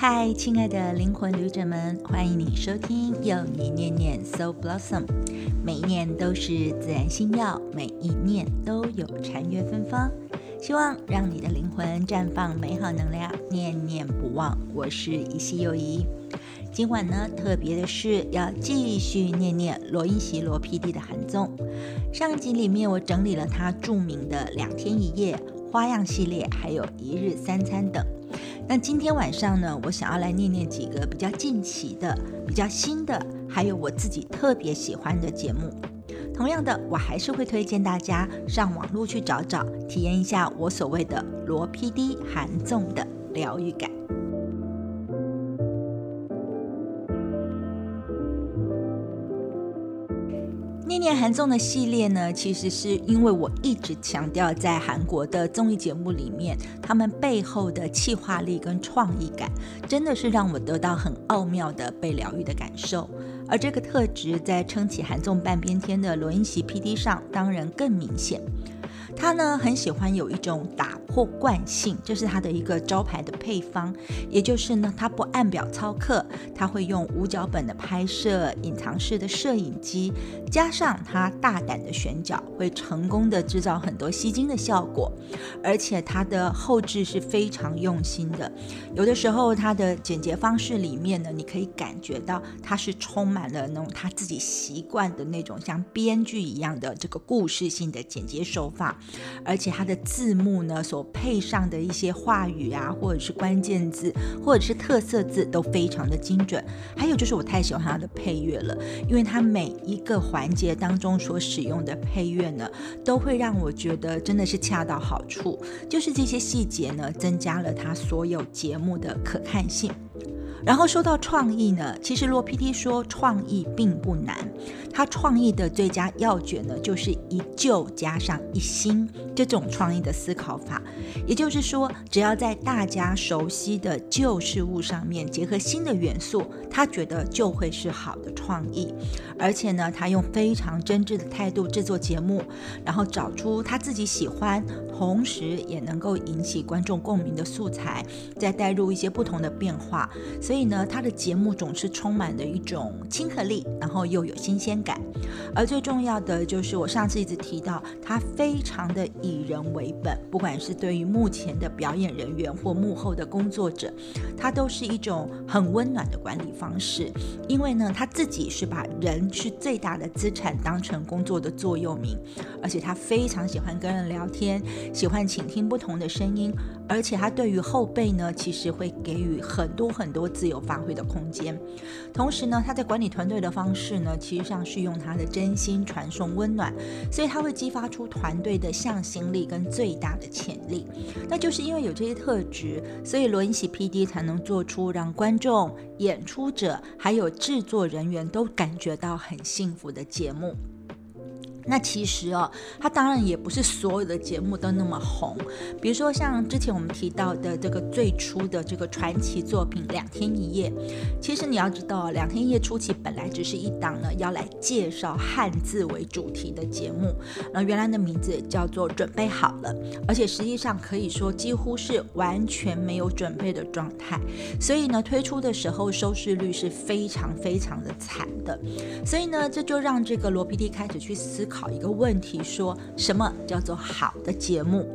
嗨，亲爱的灵魂旅者们，欢迎你收听《有你念念 So Blossom》。每一念都是自然星耀，每一念都有禅悦芬芳。希望让你的灵魂绽放美好能量，念念不忘。我是一夕又一。今晚呢，特别的是要继续念念罗英席罗 PD 的韩综。上集里面我整理了他著名的两天一夜、花样系列，还有一日三餐等。那今天晚上呢，我想要来念念几个比较近期的、比较新的，还有我自己特别喜欢的节目。同样的，我还是会推荐大家上网络去找找，体验一下我所谓的罗 PD 韩纵的疗愈感。今年韩综的系列呢，其实是因为我一直强调，在韩国的综艺节目里面，他们背后的气化力跟创意感，真的是让我得到很奥妙的被疗愈的感受。而这个特质在撑起韩综半边天的罗英席 P.D 上，当然更明显。他呢很喜欢有一种打破惯性，这是他的一个招牌的配方，也就是呢他不按表操课，他会用无脚本的拍摄、隐藏式的摄影机，加上他大胆的选角，会成功的制造很多吸睛的效果，而且他的后置是非常用心的，有的时候他的剪辑方式里面呢，你可以感觉到他是充满了那种他自己习惯的那种像编剧一样的这个故事性的剪接手法。而且它的字幕呢，所配上的一些话语啊，或者是关键字，或者是特色字，都非常的精准。还有就是我太喜欢它的配乐了，因为它每一个环节当中所使用的配乐呢，都会让我觉得真的是恰到好处。就是这些细节呢，增加了它所有节目的可看性。然后说到创意呢，其实罗 PD 说创意并不难，他创意的最佳要诀呢，就是一旧加上一新这种创意的思考法。也就是说，只要在大家熟悉的旧事物上面结合新的元素，他觉得就会是好的创意。而且呢，他用非常真挚的态度制作节目，然后找出他自己喜欢，同时也能够引起观众共鸣的素材，再带入一些不同的变化。所以呢，他的节目总是充满着一种亲和力，然后又有新鲜感。而最重要的就是，我上次一直提到，他非常的以人为本，不管是对于目前的表演人员或幕后的工作者，他都是一种很温暖的管理方式。因为呢，他自己是把人是最大的资产当成工作的座右铭，而且他非常喜欢跟人聊天，喜欢倾听不同的声音，而且他对于后辈呢，其实会给予很多很多。自由发挥的空间，同时呢，他在管理团队的方式呢，其实上是用他的真心传送温暖，所以他会激发出团队的向心力跟最大的潜力。那就是因为有这些特质，所以罗英喜 P.D 才能做出让观众、演出者还有制作人员都感觉到很幸福的节目。那其实哦，他当然也不是所有的节目都那么红。比如说像之前我们提到的这个最初的这个传奇作品《两天一夜》，其实你要知道，《两天一夜》初期本来只是一档呢要来介绍汉字为主题的节目，然后原来的名字叫做《准备好了》，而且实际上可以说几乎是完全没有准备的状态。所以呢，推出的时候收视率是非常非常的惨的。所以呢，这就让这个罗 PD 开始去思考。考一个问题，说什么叫做好的节目？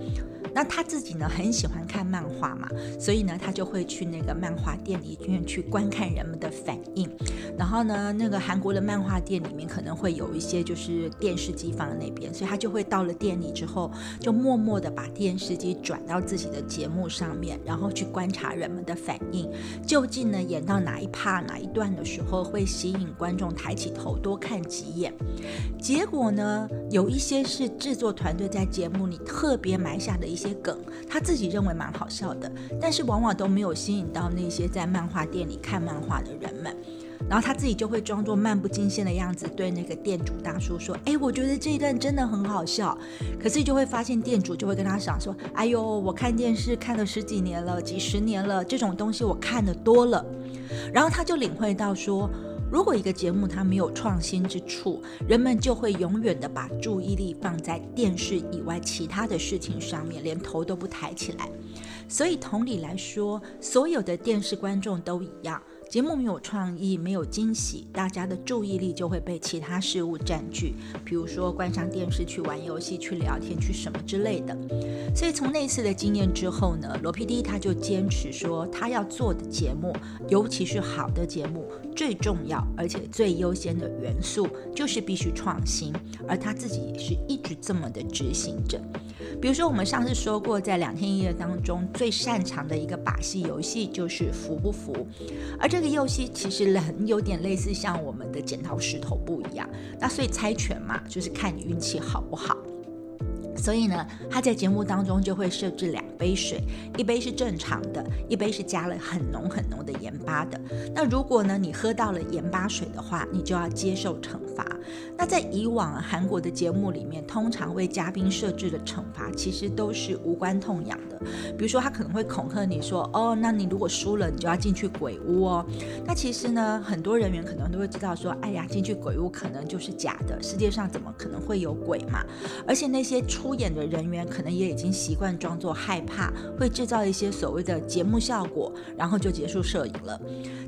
那他自己呢，很喜欢看漫画嘛，所以呢，他就会去那个漫画店里面去观看人们的反应。然后呢，那个韩国的漫画店里面可能会有一些就是电视机放在那边，所以他就会到了店里之后，就默默的把电视机转到自己的节目上面，然后去观察人们的反应，究竟呢演到哪一趴哪一段的时候会吸引观众抬起头多看几眼。结果呢，有一些是制作团队在节目里特别埋下的一些。梗，他自己认为蛮好笑的，但是往往都没有吸引到那些在漫画店里看漫画的人们。然后他自己就会装作漫不经心的样子，对那个店主大叔说：“哎，我觉得这一段真的很好笑。”可是就会发现店主就会跟他讲说：“哎呦，我看电视看了十几年了，几十年了，这种东西我看的多了。”然后他就领会到说。如果一个节目它没有创新之处，人们就会永远的把注意力放在电视以外其他的事情上面，连头都不抬起来。所以同理来说，所有的电视观众都一样。节目没有创意，没有惊喜，大家的注意力就会被其他事物占据，比如说关上电视去玩游戏、去聊天、去什么之类的。所以从那次的经验之后呢，罗 PD 他就坚持说，他要做的节目，尤其是好的节目，最重要而且最优先的元素就是必须创新，而他自己也是一直这么的执行着。比如说我们上次说过，在两天一夜当中最擅长的一个把戏游戏就是服不服，而这。这个游戏其实很有点类似像我们的剪刀石头布一样，那所以猜拳嘛，就是看你运气好不好。所以呢，他在节目当中就会设置两杯水，一杯是正常的，一杯是加了很浓很浓的盐巴的。那如果呢，你喝到了盐巴水的话，你就要接受惩罚。那在以往韩国的节目里面，通常为嘉宾设置的惩罚其实都是无关痛痒的。比如说，他可能会恐吓你说：“哦，那你如果输了，你就要进去鬼屋哦。”那其实呢，很多人员可能都会知道说：“哎呀，进去鬼屋可能就是假的，世界上怎么可能会有鬼嘛？”而且那些出演的人员可能也已经习惯装作害怕，会制造一些所谓的节目效果，然后就结束摄影了。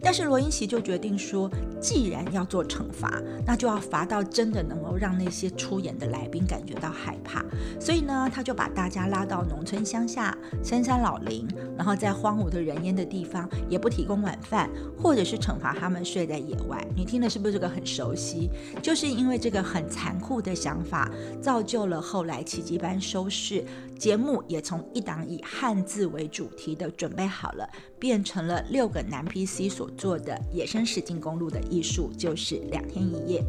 但是罗英奇就决定说，既然要做惩罚，那就要罚到真的能够让那些出演的来宾感觉到害怕。所以呢，他就把大家拉到农村乡下、深山老林，然后在荒芜的人烟的地方，也不提供晚饭，或者是惩罚他们睡在野外。你听的是不是这个很熟悉？就是因为这个很残酷的想法，造就了后来奇迹。一般收视节目也从一档以汉字为主题的准备好了，变成了六个男 PC 所做的野生实境公路的艺术，就是两天一夜。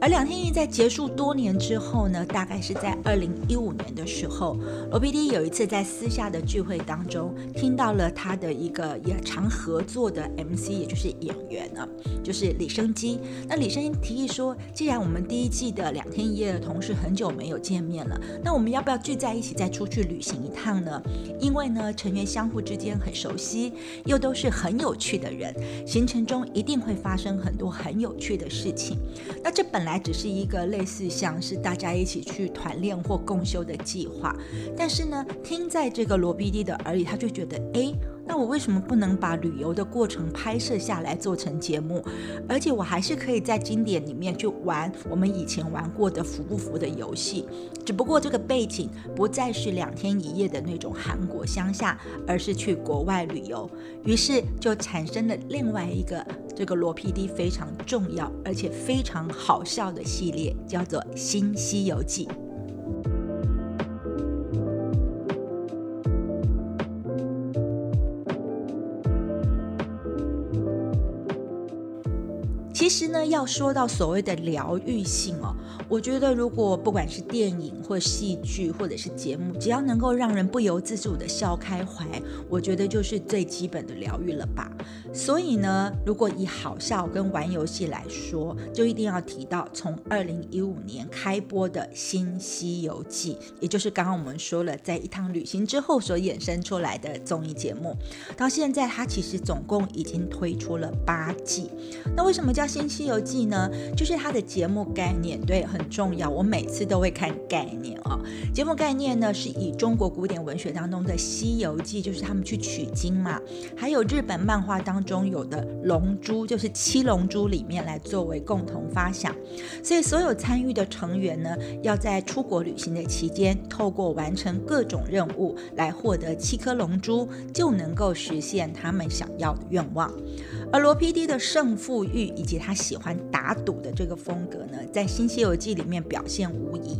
而两天一在结束多年之后呢，大概是在二零一五年的时候，罗 PD 有一次在私下的聚会当中，听到了他的一个也常合作的 MC，也就是演员呢，就是李生基。那李生基提议说，既然我们第一季的两天一夜的同事很久没有见面了，那我们要不要聚在一起再出去旅行一趟呢？因为呢，成员相互之间很熟悉，又都是很有趣的人，行程中一定会发生很多很有趣的事情。那这本来。来只是一个类似像是大家一起去团练或共修的计划，但是呢，听在这个罗 BD 的耳里，他就觉得，哎。那我为什么不能把旅游的过程拍摄下来做成节目？而且我还是可以在经典里面去玩我们以前玩过的服不服的游戏，只不过这个背景不再是两天一夜的那种韩国乡下，而是去国外旅游。于是就产生了另外一个这个罗 PD 非常重要而且非常好笑的系列，叫做《新西游记》。其实呢，要说到所谓的疗愈性哦，我觉得如果不管是电影或戏剧或者是节目，只要能够让人不由自主的笑开怀，我觉得就是最基本的疗愈了吧。所以呢，如果以好笑跟玩游戏来说，就一定要提到从二零一五年开播的新《西游记》，也就是刚刚我们说了，在一趟旅行之后所衍生出来的综艺节目，到现在它其实总共已经推出了八季。那为什么叫？《新西游记》呢，就是它的节目概念，对，很重要。我每次都会看概念哦。节目概念呢，是以中国古典文学当中的《西游记》，就是他们去取经嘛，还有日本漫画当中有的《龙珠》，就是七龙珠里面来作为共同发想。所以，所有参与的成员呢，要在出国旅行的期间，透过完成各种任务来获得七颗龙珠，就能够实现他们想要的愿望。而罗 PD 的胜负欲以及他喜欢打赌的这个风格呢，在《新西游记》里面表现无疑。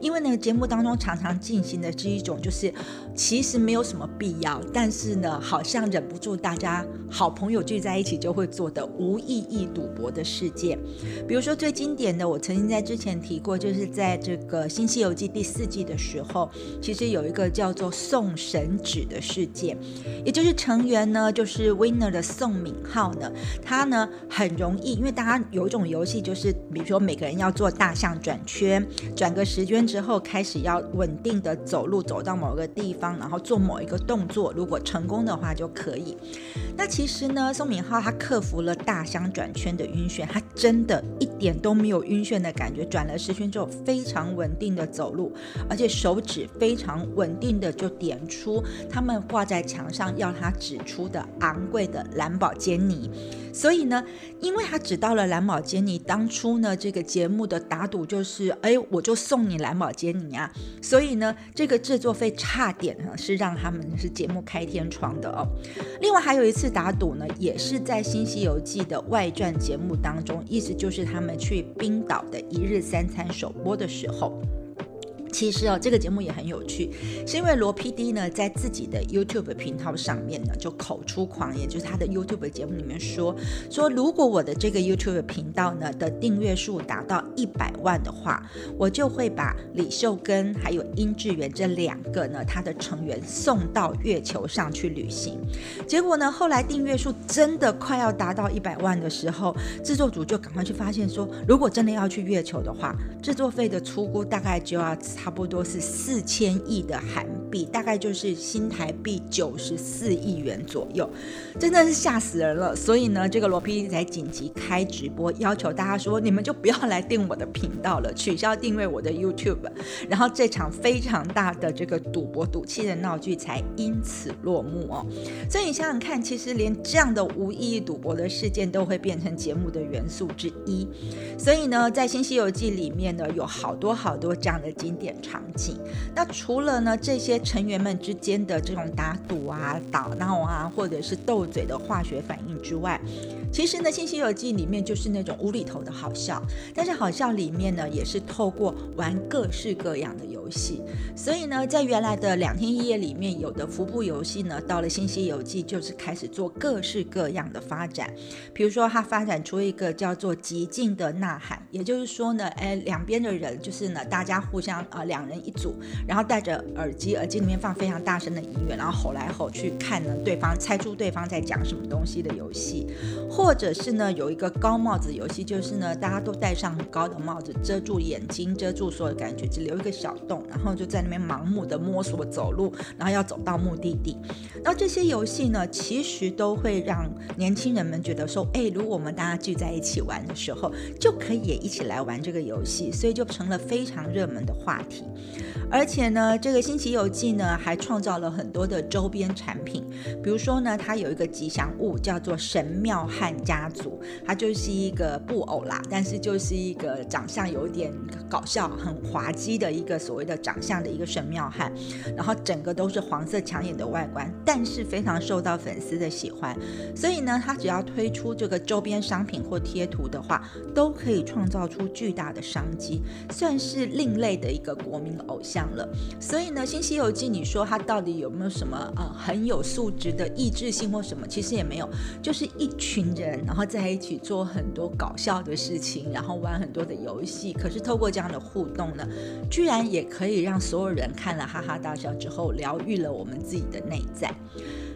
因为呢，节目当中常常进行的是一种，就是其实没有什么必要，但是呢，好像忍不住大家好朋友聚在一起就会做的无意义赌博的事件。比如说最经典的，我曾经在之前提过，就是在这个《新西游记》第四季的时候，其实有一个叫做送神纸的事件，也就是成员呢，就是 Winner 的宋敏浩。号呢，它呢很容易，因为大家有一种游戏，就是比如说每个人要做大象转圈，转个十圈之后，开始要稳定的走路走到某个地方，然后做某一个动作，如果成功的话就可以。那其实呢，宋敏浩他克服了大象转圈的晕眩，他真的一点都没有晕眩的感觉，转了十圈之后非常稳定的走路，而且手指非常稳定的就点出他们挂在墙上要他指出的昂贵的蓝宝坚尼。所以呢，因为他只到了蓝宝坚尼，当初呢这个节目的打赌就是，哎，我就送你蓝宝坚尼啊。所以呢，这个制作费差点哈是让他们是节目开天窗的哦。另外还有一次。打赌呢，也是在《新西游记》的外传节目当中，意思就是他们去冰岛的一日三餐首播的时候。其实哦，这个节目也很有趣，是因为罗 PD 呢在自己的 YouTube 频道上面呢就口出狂言，就是他的 YouTube 节目里面说说，如果我的这个 YouTube 频道呢的订阅数达到一百万的话，我就会把李秀根还有殷志源这两个呢他的成员送到月球上去旅行。结果呢，后来订阅数真的快要达到一百万的时候，制作组就赶快去发现说，如果真的要去月球的话，制作费的出估大概就要。差不多是四千亿的韩币，大概就是新台币九十四亿元左右，真的是吓死人了。所以呢，这个罗 p 才紧急开直播，要求大家说，你们就不要来订我的频道了，取消订阅我的 YouTube。然后这场非常大的这个赌博赌气的闹剧才因此落幕哦。所以你想想看，其实连这样的无意义赌博的事件都会变成节目的元素之一。所以呢，在新西游记里面呢，有好多好多这样的经典。场景，那除了呢这些成员们之间的这种打赌啊、打闹啊，或者是斗嘴的化学反应之外，其实呢《新西游记》里面就是那种无厘头的好笑，但是好笑里面呢也是透过玩各式各样的游戏，所以呢在原来的两天一夜里面有的服部游戏呢，到了《新西游记》就是开始做各式各样的发展，比如说它发展出一个叫做极尽的呐喊，也就是说呢，哎两边的人就是呢大家互相。两人一组，然后戴着耳机，耳机里面放非常大声的音乐，然后吼来吼去，看呢对方猜出对方在讲什么东西的游戏，或者是呢有一个高帽子游戏，就是呢大家都戴上很高的帽子，遮住眼睛，遮住所有的感觉，只留一个小洞，然后就在那边盲目的摸索走路，然后要走到目的地。那这些游戏呢，其实都会让年轻人们觉得说，哎，如果我们大家聚在一起玩的时候，就可以也一起来玩这个游戏，所以就成了非常热门的话。而且呢，这个《新奇游记》呢还创造了很多的周边产品，比如说呢，它有一个吉祥物叫做神庙汉家族，它就是一个布偶啦，但是就是一个长相有点搞笑、很滑稽的一个所谓的长相的一个神庙汉，然后整个都是黄色抢眼的外观，但是非常受到粉丝的喜欢，所以呢，它只要推出这个周边商品或贴图的话，都可以创造出巨大的商机，算是另类的一个。国民偶像了，所以呢，《新西游记》你说它到底有没有什么呃很有素质的意志性或什么？其实也没有，就是一群人然后在一起做很多搞笑的事情，然后玩很多的游戏。可是透过这样的互动呢，居然也可以让所有人看了哈哈大笑之后，疗愈了我们自己的内在。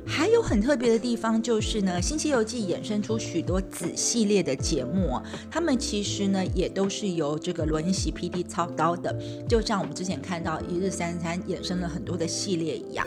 还有很特别的地方就是呢，《新西游记》衍生出许多子系列的节目，他们其实呢也都是由这个罗云熙 PD 操刀的，就像我们之前看到一日三餐衍生了很多的系列一样。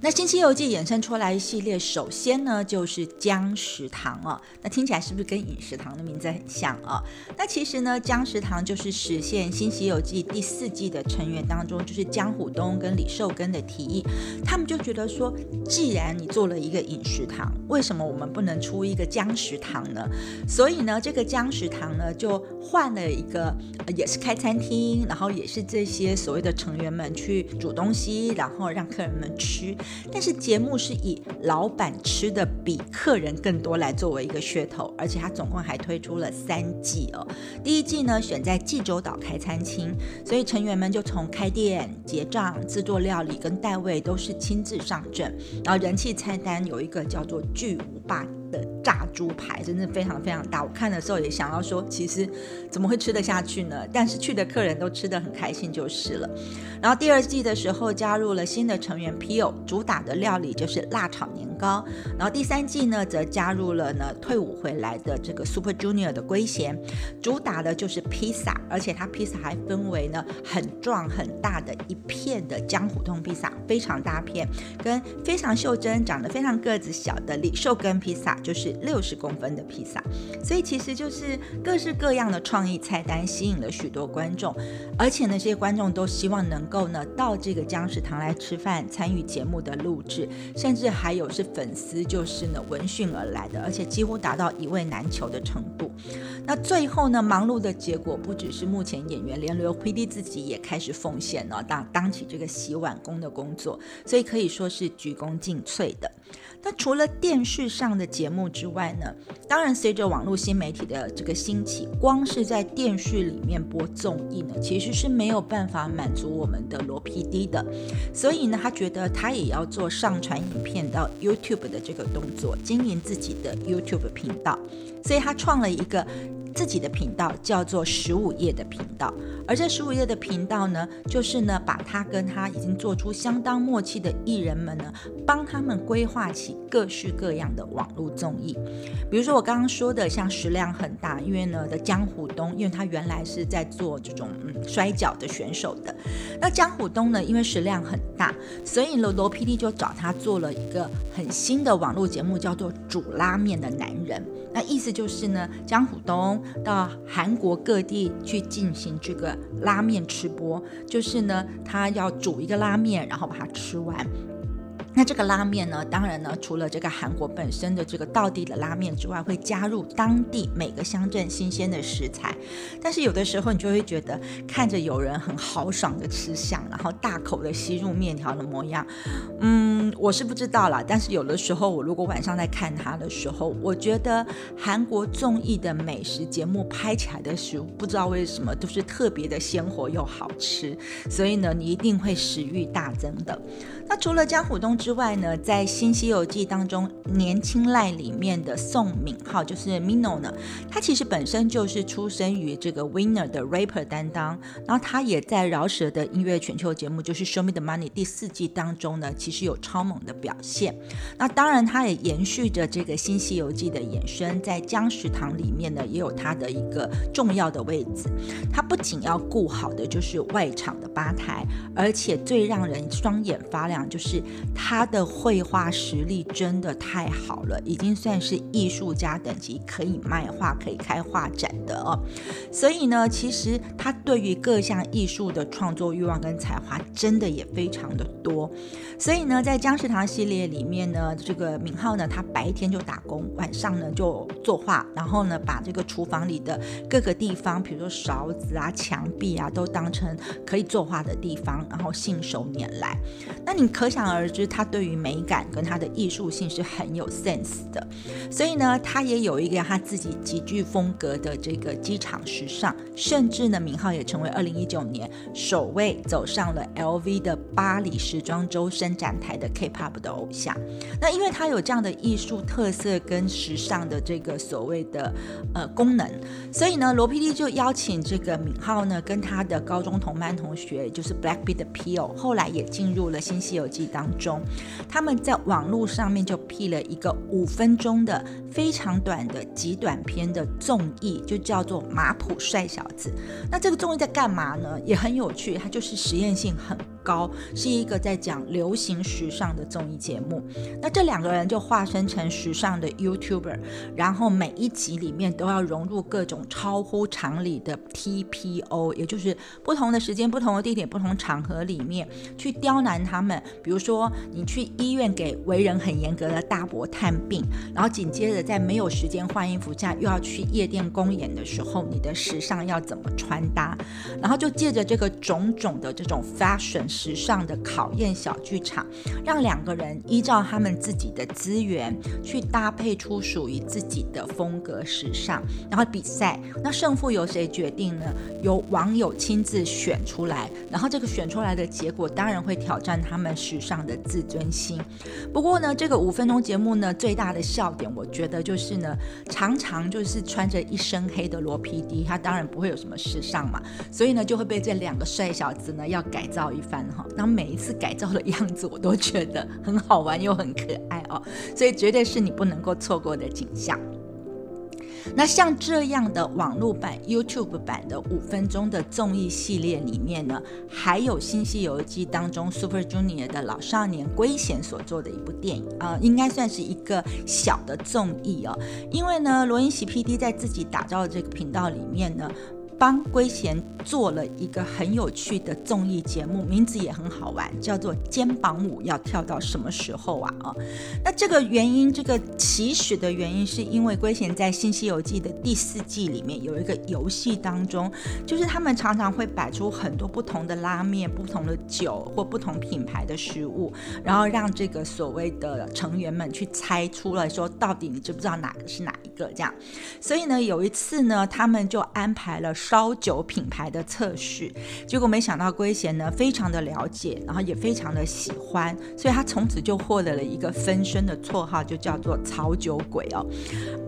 那《新西游记》衍生出来一系列，首先呢就是姜食堂哦，那听起来是不是跟饮食堂的名字很像啊？那其实呢，姜食堂就是实现《新西游记》第四季的成员当中，就是姜虎东跟李寿根的提议，他们就觉得说，既然你做了一个饮食堂，为什么我们不能出一个姜食堂呢？所以呢，这个姜食堂呢就换了一个，也是开餐厅，然后也是这些所谓的成员们去煮东西，然后让客人们吃。但是节目是以老板吃的比客人更多来作为一个噱头，而且它总共还推出了三季哦。第一季呢选在济州岛开餐厅，所以成员们就从开店、结账、制作料理跟代位都是亲自上阵。然后人气菜单有一个叫做巨无霸的炸猪排，真的非常非常大。我看的时候也想要说，其实怎么会吃得下去呢？但是去的客人都吃得很开心就是了。然后第二季的时候加入了新的成员 P.O. 主打的料理就是辣炒年糕。然后第三季呢，则加入了呢退伍回来的这个 Super Junior 的圭贤，主打的就是披萨，而且它披萨还分为呢很壮很大的一片的江湖通披萨，非常大片，跟非常袖珍、长得非常个子小的李寿根披萨，就是六十公分的披萨。所以其实就是各式各样的创意菜单，吸引了许多观众，而且呢，这些观众都希望能够呢到这个江食堂来吃饭，参与节目的录制，甚至还有是粉丝就是呢闻讯而来的，而且几乎达到一位难求的程度。那最后呢，忙碌的结果不只是目前演员，连刘 PD 自己也开始奉献了，当当起这个洗碗工的工作，所以可以说是鞠躬尽瘁的。那除了电视上的节目之外呢？当然，随着网络新媒体的这个兴起，光是在电视里面播综艺呢，其实是没有办法满足我们的罗 PD 的。所以呢，他觉得他也要做上传影片到 YouTube 的这个动作，经营自己的 YouTube 频道。所以他创了一个。自己的频道叫做十五页的频道，而这十五页的频道呢，就是呢，把他跟他已经做出相当默契的艺人们呢，帮他们规划起各式各样的网络综艺。比如说我刚刚说的，像食量很大，因为呢的江湖东，因为他原来是在做这种嗯摔跤的选手的。那江湖东呢，因为食量很大，所以罗罗 PD 就找他做了一个很新的网络节目，叫做煮拉面的男人。那意思就是呢，江湖东。到韩国各地去进行这个拉面吃播，就是呢，他要煮一个拉面，然后把它吃完。那这个拉面呢，当然呢，除了这个韩国本身的这个道地的拉面之外，会加入当地每个乡镇新鲜的食材。但是有的时候你就会觉得，看着有人很豪爽的吃相，然后大口的吸入面条的模样，嗯，我是不知道啦。但是有的时候，我如果晚上在看它的时候，我觉得韩国综艺的美食节目拍起来的食物，不知道为什么都是特别的鲜活又好吃，所以呢，你一定会食欲大增的。那除了江虎东之之外呢，在《新西游记》当中，年轻赖里面的宋敏浩就是 Mino 呢，他其实本身就是出生于这个 Winner 的 rapper 担当，然后他也在饶舌的音乐全球节目就是 Show Me the Money 第四季当中呢，其实有超猛的表现。那当然，他也延续着这个《新西游记》的衍生，在江食堂里面呢，也有他的一个重要的位置。他不仅要顾好的就是外场的吧台，而且最让人双眼发亮。就是他他的绘画实力真的太好了，已经算是艺术家等级，可以卖画、可以开画展的哦。所以呢，其实他对于各项艺术的创作欲望跟才华，真的也非常的多。所以呢，在江食堂系列里面呢，这个敏浩呢，他白天就打工，晚上呢就作画，然后呢，把这个厨房里的各个地方，比如说勺子啊、墙壁啊，都当成可以作画的地方，然后信手拈来。那你。可想而知，他他对于美感跟他的艺术性是很有 sense 的，所以呢，他也有一个他自己极具风格的这个机场时尚，甚至呢，名号也成为二零一九年首位走上了 LV 的巴黎时装周伸展台的 K-pop 的偶像。那因为他有这样的艺术特色跟时尚的这个所谓的呃功能，所以呢，罗 PD 就邀请这个敏浩呢，跟他的高中同班同学，就是 Blackpink 的 P.O，后来也进入了新西。游记当中，他们在网络上面就 P 了一个五分钟的非常短的极短片的综艺，就叫做《马普帅小子》。那这个综艺在干嘛呢？也很有趣，它就是实验性很。高是一个在讲流行时尚的综艺节目，那这两个人就化身成时尚的 YouTuber，然后每一集里面都要融入各种超乎常理的 TPO，也就是不同的时间、不同的地点、不同场合里面去刁难他们。比如说，你去医院给为人很严格的大伯探病，然后紧接着在没有时间换衣服下又要去夜店公演的时候，你的时尚要怎么穿搭？然后就借着这个种种的这种 fashion。时尚的考验小剧场，让两个人依照他们自己的资源去搭配出属于自己的风格时尚，然后比赛。那胜负由谁决定呢？由网友亲自选出来。然后这个选出来的结果当然会挑战他们时尚的自尊心。不过呢，这个五分钟节目呢，最大的笑点，我觉得就是呢，常常就是穿着一身黑的罗 PD，他当然不会有什么时尚嘛，所以呢，就会被这两个帅小子呢要改造一番。哈，然后每一次改造的样子我都觉得很好玩又很可爱哦，所以绝对是你不能够错过的景象。那像这样的网络版、YouTube 版的五分钟的综艺系列里面呢，还有《新西游记》当中 Super Junior 的老少年龟贤所做的一部电影啊，应该算是一个小的综艺哦。因为呢，罗英喜 PD 在自己打造的这个频道里面呢。帮龟贤做了一个很有趣的综艺节目，名字也很好玩，叫做《肩膀舞要跳到什么时候啊？啊，那这个原因，这个起始的原因，是因为龟贤在《新西游记》的第四季里面有一个游戏当中，就是他们常常会摆出很多不同的拉面、不同的酒或不同品牌的食物，然后让这个所谓的成员们去猜出来说，到底你知不知道哪个是哪一个？这样，所以呢，有一次呢，他们就安排了。烧酒品牌的测试，结果没想到龟贤呢非常的了解，然后也非常的喜欢，所以他从此就获得了一个分身的绰号，就叫做草酒鬼哦。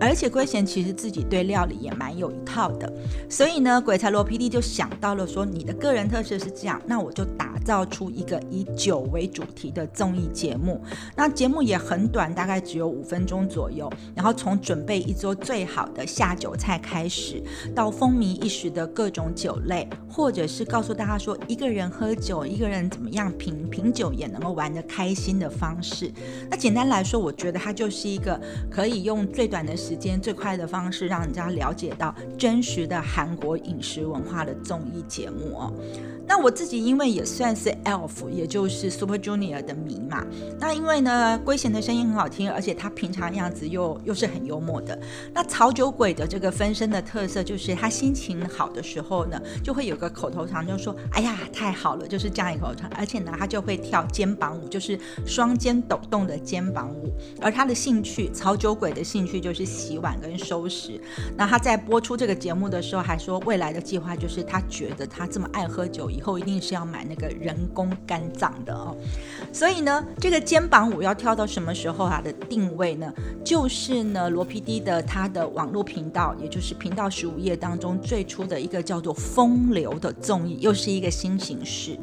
而且龟贤其实自己对料理也蛮有一套的，所以呢，鬼才罗 PD 就想到了说，你的个人特色是这样，那我就打造出一个以酒为主题的综艺节目。那节目也很短，大概只有五分钟左右，然后从准备一桌最好的下酒菜开始，到风靡一时。的各种酒类，或者是告诉大家说，一个人喝酒，一个人怎么样品品酒也能够玩得开心的方式。那简单来说，我觉得它就是一个可以用最短的时间、最快的方式，让人家了解到真实的韩国饮食文化的综艺节目哦。那我自己因为也算是 ELF，也就是 Super Junior 的迷嘛。那因为呢，圭贤的声音很好听，而且他平常样子又又是很幽默的。那曹酒鬼的这个分身的特色就是他心情好的时候呢，就会有个口头禅，就说：“哎呀，太好了！”就是这样一口头禅。而且呢，他就会跳肩膀舞，就是双肩抖动的肩膀舞。而他的兴趣，曹酒鬼的兴趣就是洗碗跟收拾。那他在播出这个节目的时候，还说未来的计划就是他觉得他这么爱喝酒。以后一定是要买那个人工肝脏的哦，所以呢，这个肩膀舞要跳到什么时候它的定位呢？就是呢，罗 PD 的他的网络频道，也就是频道十五页当中最初的一个叫做“风流”的综艺，又是一个新形式。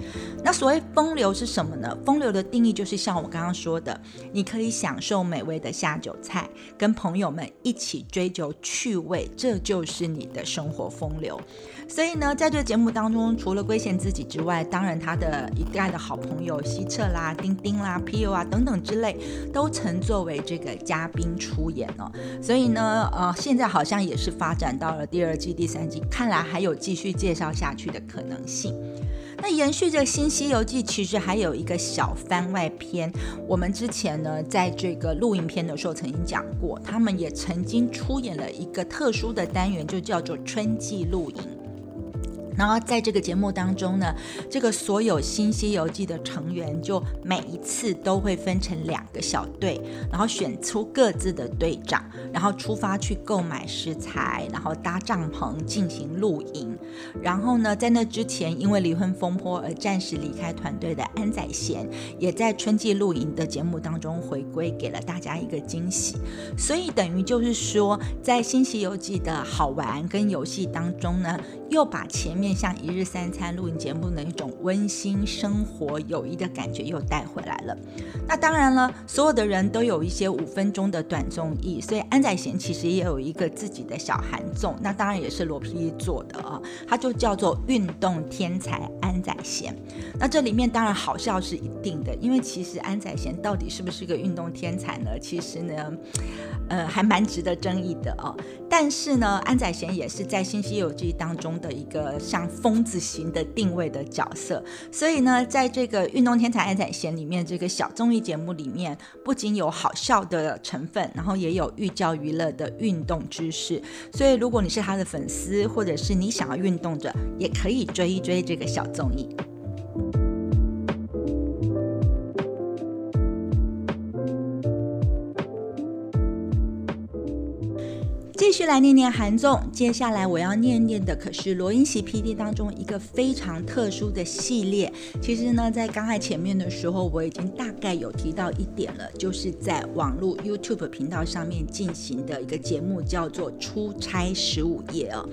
那所谓“风流”是什么呢？“风流”的定义就是像我刚刚说的，你可以享受美味的下酒菜，跟朋友们一起追求趣味，这就是你的生活风流。所以呢，在这节目当中，除了龟贤自己之外，当然他的一代的好朋友西澈啦、丁丁啦、P U 啊等等之类，都曾作为这个嘉宾出演哦。所以呢，呃，现在好像也是发展到了第二季、第三季，看来还有继续介绍下去的可能性。那延续着《新西游记》，其实还有一个小番外篇。我们之前呢，在这个录影片的时候曾经讲过，他们也曾经出演了一个特殊的单元，就叫做春季录影。然后在这个节目当中呢，这个所有新《西游记》的成员就每一次都会分成两个小队，然后选出各自的队长，然后出发去购买食材，然后搭帐篷进行露营。然后呢，在那之前，因为离婚风波而暂时离开团队的安宰贤，也在春季露营的节目当中回归，给了大家一个惊喜。所以等于就是说，在《新西游记》的好玩跟游戏当中呢，又把前面。面向一日三餐录影节目的一种温馨生活友谊的感觉又带回来了。那当然了，所有的人都有一些五分钟的短综艺，所以安宰贤其实也有一个自己的小韩综，那当然也是罗 PD 做的啊，它就叫做运动天才安宰贤。那这里面当然好笑是一定的，因为其实安宰贤到底是不是个运动天才呢？其实呢，呃，还蛮值得争议的哦。但是呢，安宰贤也是在《新西游记》当中的一个像疯子型的定位的角色，所以呢，在这个运动天才安宰贤里面这个小综艺节目里面，不仅有好笑的成分，然后也有寓教于乐的运动知识。所以，如果你是他的粉丝，或者是你想要运动的，也可以追一追这个小综艺。继续来念念韩综。接下来我要念念的可是罗英熙 PD 当中一个非常特殊的系列。其实呢，在刚才前面的时候，我已经大概有提到一点了，就是在网络 YouTube 频道上面进行的一个节目，叫做《出差十五夜》哦。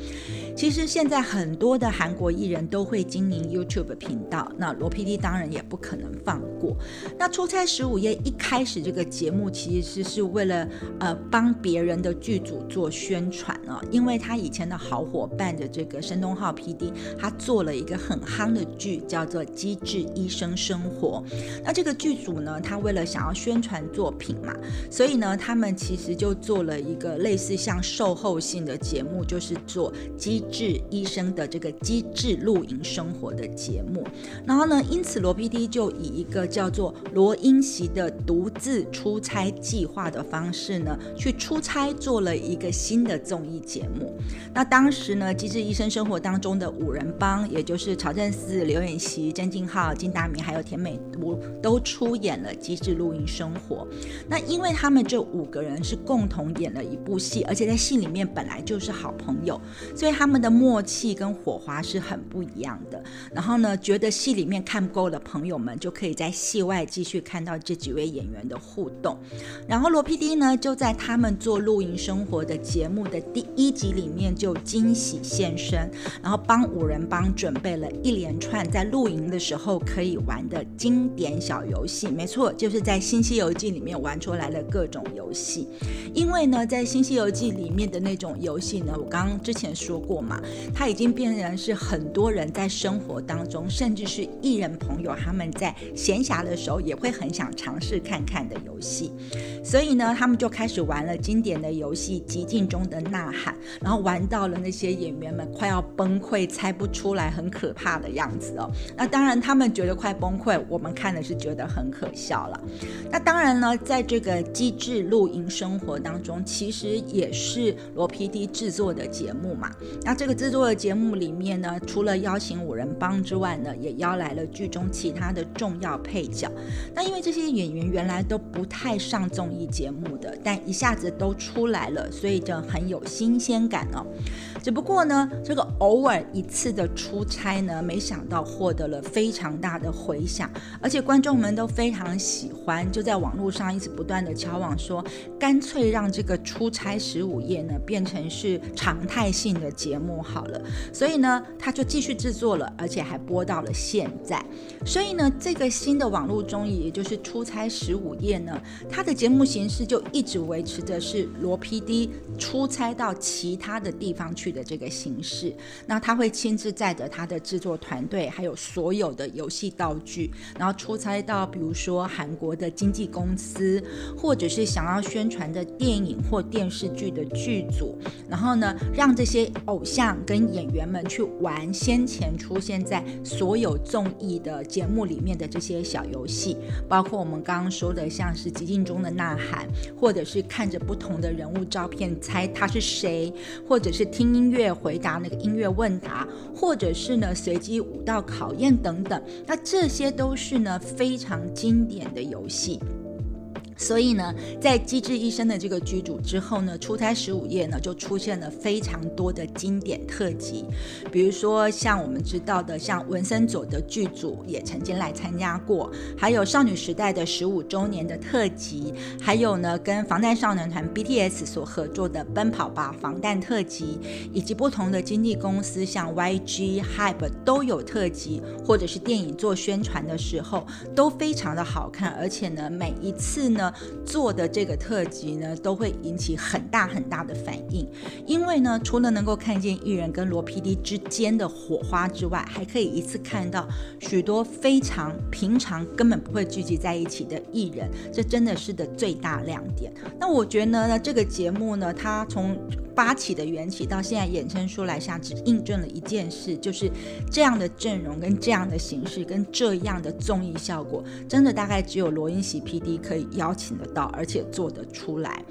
其实现在很多的韩国艺人都会经营 YouTube 频道，那罗 PD 当然也不可能放过。那《出差十五夜》一开始这个节目其实是为了呃帮别人的剧组做宣传啊，因为他以前的好伙伴的这个申东浩 PD，他做了一个很夯的剧叫做《机智医生生活》。那这个剧组呢，他为了想要宣传作品嘛，所以呢，他们其实就做了一个类似像售后性的节目，就是做机智医生的这个机智露营生活的节目。然后呢，因此罗 PD 就以一个叫做罗英席的独自出差计划的方式呢，去出差做了一个新新的综艺节目。那当时呢，机智医生生活当中的五人帮，也就是曹正奭、刘演熙、曾敬浩、金达明还有田美都都出演了机智露营生活。那因为他们这五个人是共同演了一部戏，而且在戏里面本来就是好朋友，所以他们的默契跟火花是很不一样的。然后呢，觉得戏里面看不够的朋友们，就可以在戏外继续看到这几位演员的互动。然后罗 PD 呢，就在他们做露营生活的节节目的第一集里面就惊喜现身，然后帮五人帮准备了一连串在露营的时候可以玩的经典小游戏。没错，就是在《新西游记》里面玩出来的各种游戏。因为呢，在《新西游记》里面的那种游戏呢，我刚刚之前说过嘛，它已经变成是很多人在生活当中，甚至是艺人朋友他们在闲暇的时候也会很想尝试看看的游戏。所以呢，他们就开始玩了经典的游戏《极境中的呐喊》，然后玩到了那些演员们快要崩溃、猜不出来、很可怕的样子哦。那当然，他们觉得快崩溃，我们看的是觉得很可笑了。那当然呢，在这个机智露营生活当中，其实也是罗 PD 制作的节目嘛。那这个制作的节目里面呢，除了邀请五人帮之外呢，也邀来了剧中其他的重要配角。那因为这些演员原来都不太上综艺节目的，但一下子都出来了，所以就很有新鲜感哦。只不过呢，这个偶尔一次的出差呢，没想到获得了非常大的回响，而且观众们都非常喜欢，就在网络上一直不断的敲网说，干脆让这个出差十五夜呢变成是常态性的节目好了。所以呢，他就继续制作了，而且还播到了现在。所以呢，这个新的网络综艺，也就是出差十五夜呢，它的节目形式就一直维持着是罗 PD 出差到其他的地方去。的这个形式，那他会亲自载着他的制作团队，还有所有的游戏道具，然后出差到比如说韩国的经纪公司，或者是想要宣传的电影或电视剧的剧组，然后呢，让这些偶像跟演员们去玩先前出现在所有综艺的节目里面的这些小游戏，包括我们刚刚说的，像是极境中的呐喊，或者是看着不同的人物照片猜他是谁，或者是听音。乐回答那个音乐问答，或者是呢随机舞蹈考验等等，那这些都是呢非常经典的游戏。所以呢，在《机智医生》的这个剧组之后呢，出差十五夜呢就出现了非常多的经典特辑，比如说像我们知道的，像文森佐的剧组也曾经来参加过，还有少女时代的十五周年的特辑，还有呢跟防弹少年团 BTS 所合作的《奔跑吧防弹》特辑，以及不同的经纪公司像 YG、Hype 都有特辑，或者是电影做宣传的时候都非常的好看，而且呢每一次呢。做的这个特辑呢，都会引起很大很大的反应，因为呢，除了能够看见艺人跟罗 PD 之间的火花之外，还可以一次看到许多非常平常根本不会聚集在一起的艺人，这真的是的最大亮点。那我觉得呢，这个节目呢，它从发起的缘起到现在衍生出来，下只印证了一件事，就是这样的阵容跟这样的形式跟这样的综艺效果，真的大概只有罗英喜 PD 可以邀请得到，而且做得出来。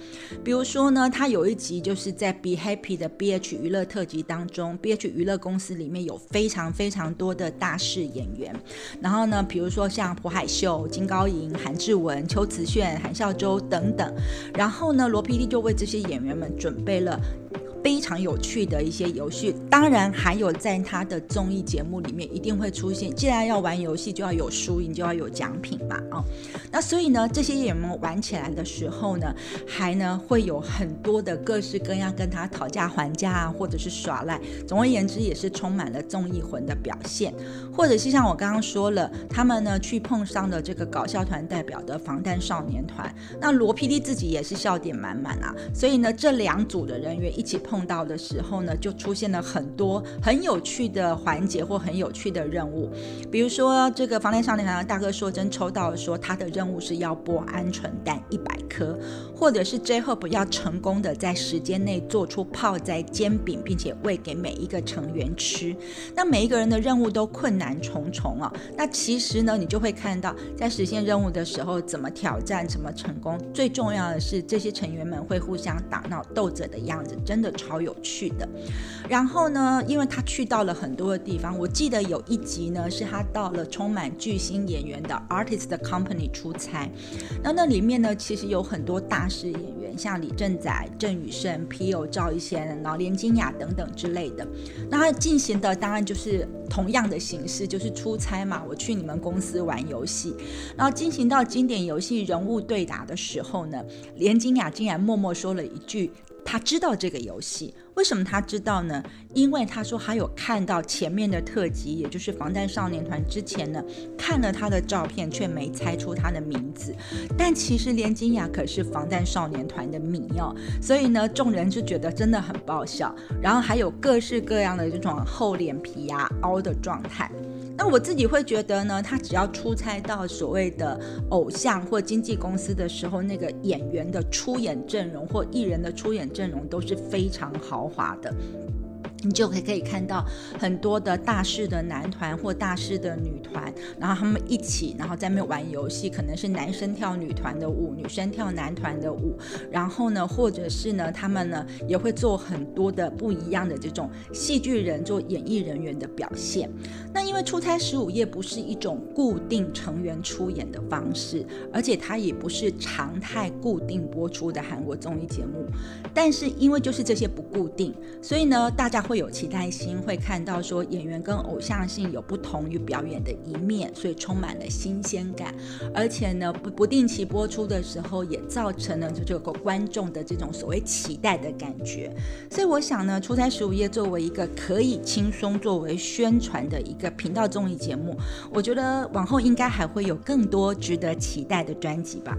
比如说呢，他有一集就是在 Be Happy 的 BH 娱乐特辑当中，BH 娱乐公司里面有非常非常多的大势演员，然后呢，比如说像朴海秀、金高银、韩志文、邱慈炫、韩孝周等等，然后呢，罗 PD 就为这些演员们准备了。你。非常有趣的一些游戏。当然，还有在他的综艺节目里面一定会出现，既然要玩游戏，就要有输赢，就要有奖品嘛，啊，那所以呢，这些演员玩起来的时候呢，还呢会有很多的各式各样跟他讨价还价啊，或者是耍赖。总而言之，也是充满了综艺魂的表现，或者是像我刚刚说了，他们呢去碰上了这个搞笑团代表的防弹少年团，那罗 PD 自己也是笑点满满啊，所以呢，这两组的人员一起碰碰到的时候呢，就出现了很多很有趣的环节或很有趣的任务，比如说这个防弹少年团的大哥说真抽到说他的任务是要剥鹌鹑蛋一百颗，或者是最后不要成功的在时间内做出泡在煎饼，并且喂给每一个成员吃，那每一个人的任务都困难重重啊，那其实呢，你就会看到在实现任务的时候怎么挑战，怎么成功，最重要的是这些成员们会互相打闹斗嘴的样子，真的超有趣的。然后呢，因为他去到了很多的地方，我记得有一集呢是他到了充满巨星演员的 artist company 出差，那那里面呢其实有很多大师演员，像李正宰、郑宇胜、皮友赵一贤、然后连金雅等等之类的。那他进行的当然就是同样的形式，就是出差嘛，我去你们公司玩游戏，然后进行到经典游戏人物对打的时候呢，连金雅竟然默默说了一句。他知道这个游戏，为什么他知道呢？因为他说他有看到前面的特辑，也就是防弹少年团之前呢，看了他的照片，却没猜出他的名字。但其实连金雅可是防弹少年团的迷哦，所以呢，众人就觉得真的很爆笑。然后还有各式各样的这种厚脸皮呀、凹的状态。那我自己会觉得呢，他只要出差到所谓的偶像或经纪公司的时候，那个演员的出演阵容或艺人的出演阵容都是非常豪华的。你就可以可以看到很多的大势的男团或大势的女团，然后他们一起，然后在那边玩游戏，可能是男生跳女团的舞，女生跳男团的舞，然后呢，或者是呢，他们呢也会做很多的不一样的这种戏剧人做演艺人员的表现。那因为出差十五夜不是一种固定成员出演的方式，而且它也不是常态固定播出的韩国综艺节目，但是因为就是这些不固定，所以呢，大家会。会有期待心，会看到说演员跟偶像性有不同于表演的一面，所以充满了新鲜感。而且呢，不不定期播出的时候，也造成了就这个观众的这种所谓期待的感觉。所以我想呢，出差十五夜作为一个可以轻松作为宣传的一个频道综艺节目，我觉得往后应该还会有更多值得期待的专辑吧。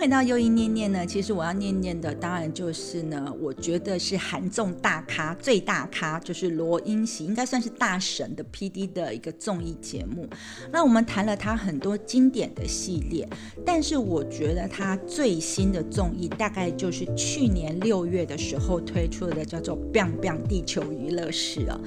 回到又一念念呢。其实我要念念的，当然就是呢，我觉得是韩综大咖最大咖，就是罗英喜，应该算是大神的 P D 的一个综艺节目。那我们谈了他很多经典的系列，但是我觉得他最新的综艺，大概就是去年六月的时候推出的，叫做《Bang Bang 地球娱乐室》啊。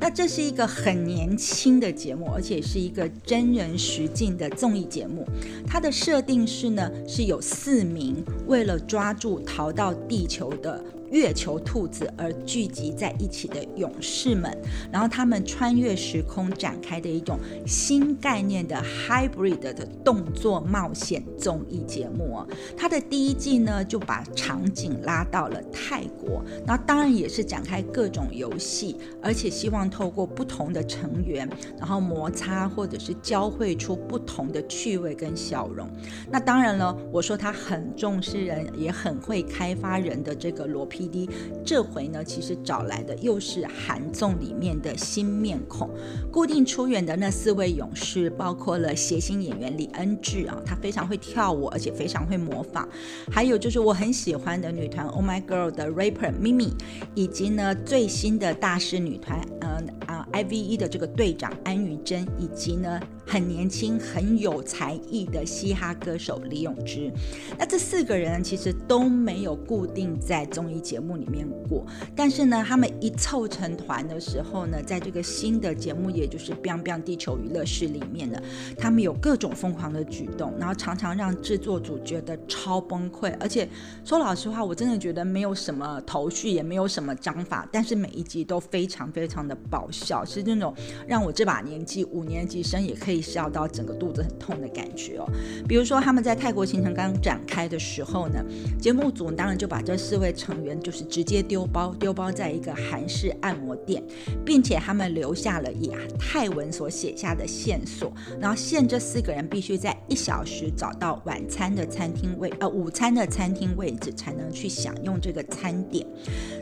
那这是一个很年轻的节目，而且是一个真人实境的综艺节目。它的设定是呢，是有四名为了抓住逃到地球的。月球兔子而聚集在一起的勇士们，然后他们穿越时空展开的一种新概念的 hybrid 的动作冒险综艺节目哦。它的第一季呢就把场景拉到了泰国，那当然也是展开各种游戏，而且希望透过不同的成员，然后摩擦或者是交汇出不同的趣味跟笑容。那当然了，我说他很重视人，也很会开发人的这个罗皮。P D 这回呢，其实找来的又是韩综里面的新面孔，固定出演的那四位勇士，包括了谐星演员李恩智啊，他非常会跳舞，而且非常会模仿，还有就是我很喜欢的女团 Oh My Girl 的 rapper Mimi，以及呢最新的大师女团，嗯啊 I V E 的这个队长安于真，以及呢。很年轻、很有才艺的嘻哈歌手李永芝，那这四个人其实都没有固定在综艺节目里面过，但是呢，他们一凑成团的时候呢，在这个新的节目，也就是《biang biang 地球娱乐室》里面呢，他们有各种疯狂的举动，然后常常让制作组觉得超崩溃。而且说老实话，我真的觉得没有什么头绪，也没有什么章法，但是每一集都非常非常的爆笑，是那种让我这把年纪。五年级生也可以笑到整个肚子很痛的感觉哦。比如说他们在泰国行程刚展开的时候呢，节目组当然就把这四位成员就是直接丢包，丢包在一个韩式按摩店，并且他们留下了以泰文所写下的线索，然后限这四个人必须在一小时找到晚餐的餐厅位，呃，午餐的餐厅位置才能去享用这个餐点。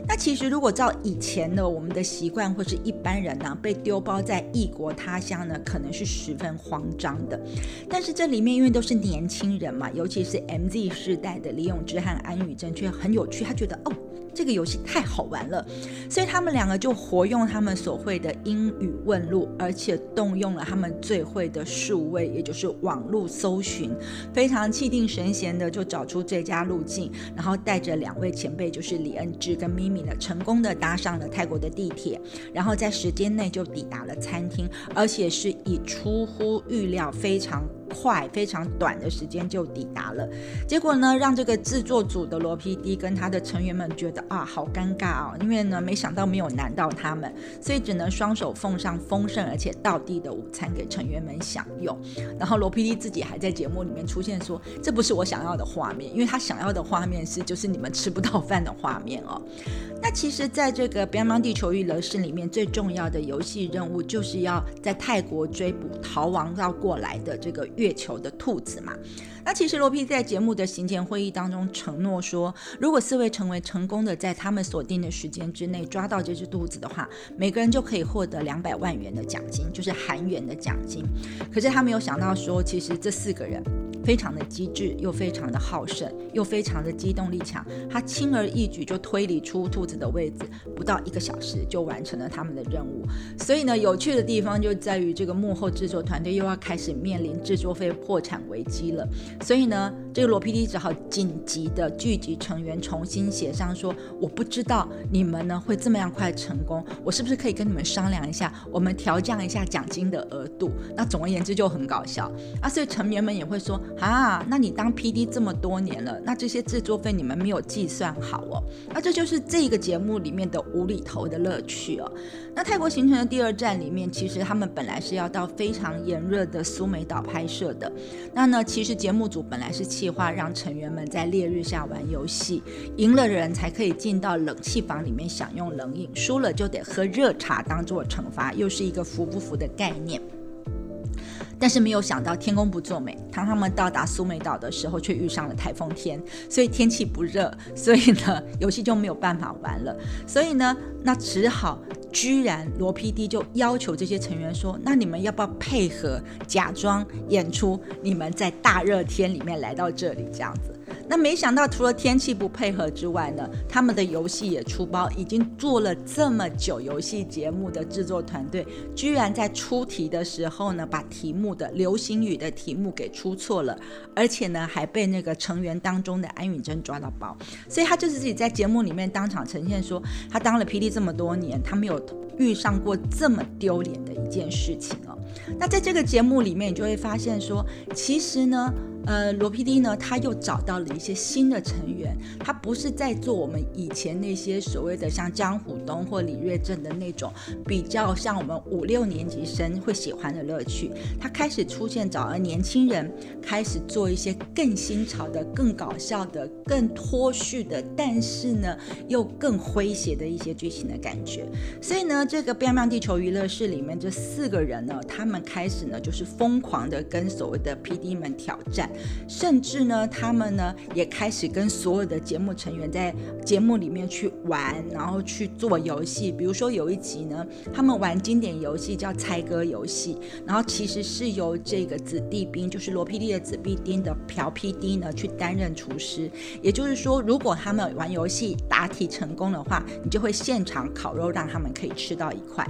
那其实如果照以前的我们的习惯或是一般人呢，被丢包在异国他乡呢，可能是十分慌张的。但是这里面因为都是年轻人嘛，尤其是 MZ 世代的李永芝和安宇珍却很有趣，他觉得哦。这个游戏太好玩了，所以他们两个就活用他们所会的英语问路，而且动用了他们最会的数位，也就是网络搜寻，非常气定神闲的就找出最佳路径，然后带着两位前辈，就是李恩智跟咪咪呢，成功的搭上了泰国的地铁，然后在时间内就抵达了餐厅，而且是以出乎预料非常。快，非常短的时间就抵达了。结果呢，让这个制作组的罗 PD 跟他的成员们觉得啊，好尴尬啊！因为呢，没想到没有难到他们，所以只能双手奉上丰盛而且道地的午餐给成员们享用。然后罗 PD 自己还在节目里面出现说，这不是我想要的画面，因为他想要的画面是就是你们吃不到饭的画面哦。那其实，在这个《边疆地球娱乐室》里面，最重要的游戏任务就是要在泰国追捕逃亡到过来的这个月球的兔子嘛。那其实罗皮在节目的行前会议当中承诺说，如果四位成为成功的在他们锁定的时间之内抓到这只兔子的话，每个人就可以获得两百万元的奖金，就是韩元的奖金。可是他没有想到说，其实这四个人。非常的机智，又非常的好胜，又非常的机动力强。他轻而易举就推理出兔子的位置，不到一个小时就完成了他们的任务。所以呢，有趣的地方就在于这个幕后制作团队又要开始面临制作费破产危机了。所以呢，这个罗 PD 只好紧急的聚集成员，重新协商说：“我不知道你们呢会这么样快成功，我是不是可以跟你们商量一下，我们调降一下奖金的额度？”那总而言之就很搞笑啊。所以成员们也会说。啊，那你当 P D 这么多年了，那这些制作费你们没有计算好哦。那这就是这个节目里面的无厘头的乐趣哦。那泰国行程的第二站里面，其实他们本来是要到非常炎热的苏梅岛拍摄的。那呢，其实节目组本来是计划让成员们在烈日下玩游戏，赢了人才可以进到冷气房里面享用冷饮，输了就得喝热茶当做惩罚，又是一个服不服的概念。但是没有想到天公不作美，当他们到达苏梅岛的时候，却遇上了台风天，所以天气不热，所以呢，游戏就没有办法玩了。所以呢，那只好居然罗 PD 就要求这些成员说：“那你们要不要配合假装演出？你们在大热天里面来到这里，这样子。”那没想到，除了天气不配合之外呢，他们的游戏也出包。已经做了这么久游戏节目的制作团队，居然在出题的时候呢，把题目的流行语的题目给出错了，而且呢，还被那个成员当中的安允珍抓到包。所以他就是自己在节目里面当场呈现说，他当了 PD 这么多年，他没有遇上过这么丢脸的一件事情哦。那在这个节目里面，你就会发现说，其实呢。呃，罗 PD 呢，他又找到了一些新的成员，他不是在做我们以前那些所谓的像江虎东或李瑞镇的那种比较像我们五六年级生会喜欢的乐趣，他开始出现找了年轻人，开始做一些更新潮的、更搞笑的、更脱序的，但是呢又更诙谐的一些剧情的感觉。所以呢，这个《变亮地球娱乐室》里面这四个人呢，他们开始呢就是疯狂的跟所谓的 PD 们挑战。甚至呢，他们呢也开始跟所有的节目成员在节目里面去玩，然后去做游戏。比如说有一集呢，他们玩经典游戏叫猜歌游戏，然后其实是由这个子弟兵，就是罗 PD 的子弟兵的朴 PD 呢去担任厨师。也就是说，如果他们玩游戏答题成功的话，你就会现场烤肉让他们可以吃到一块。